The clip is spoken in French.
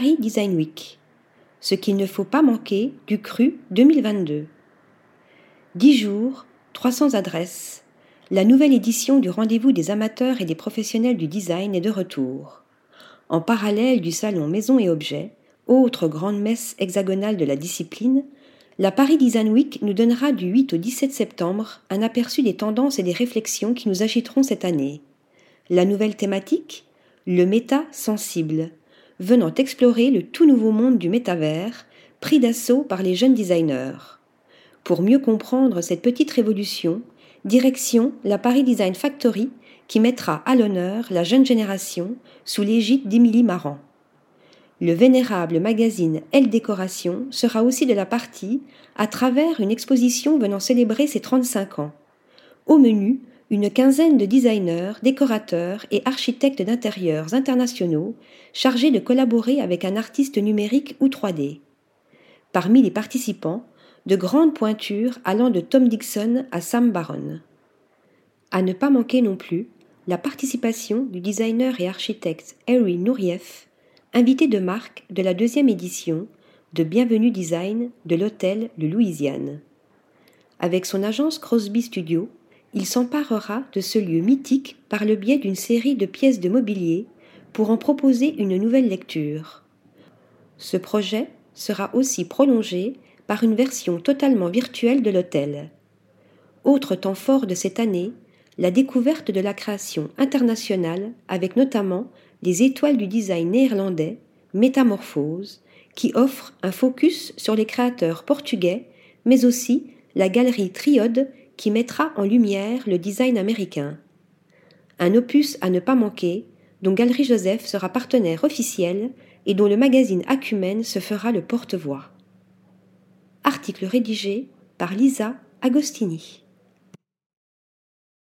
Paris Design Week. Ce qu'il ne faut pas manquer du CRU 2022. 10 jours, 300 adresses. La nouvelle édition du rendez-vous des amateurs et des professionnels du design est de retour. En parallèle du salon Maison et Objets, autre grande messe hexagonale de la discipline, la Paris Design Week nous donnera du 8 au 17 septembre un aperçu des tendances et des réflexions qui nous agiteront cette année. La nouvelle thématique Le méta sensible, venant explorer le tout nouveau monde du métavers, pris d'assaut par les jeunes designers. Pour mieux comprendre cette petite révolution, direction la Paris Design Factory qui mettra à l'honneur la jeune génération sous l'égide d'Émilie Marant. Le vénérable magazine Elle Décoration sera aussi de la partie à travers une exposition venant célébrer ses 35 ans. Au menu, une quinzaine de designers, décorateurs et architectes d'intérieurs internationaux chargés de collaborer avec un artiste numérique ou 3D. Parmi les participants, de grandes pointures allant de Tom Dixon à Sam Baron. À ne pas manquer non plus la participation du designer et architecte Harry Nourieff invité de marque de la deuxième édition de Bienvenue Design de l'hôtel de Louisiane. Avec son agence Crosby Studio, il s'emparera de ce lieu mythique par le biais d'une série de pièces de mobilier pour en proposer une nouvelle lecture. Ce projet sera aussi prolongé par une version totalement virtuelle de l'hôtel. Autre temps fort de cette année, la découverte de la création internationale avec notamment les étoiles du design néerlandais, Métamorphose, qui offre un focus sur les créateurs portugais, mais aussi la galerie Triode qui mettra en lumière le design américain. Un opus à ne pas manquer, dont Galerie Joseph sera partenaire officiel et dont le magazine Acumen se fera le porte-voix. Article rédigé par Lisa Agostini.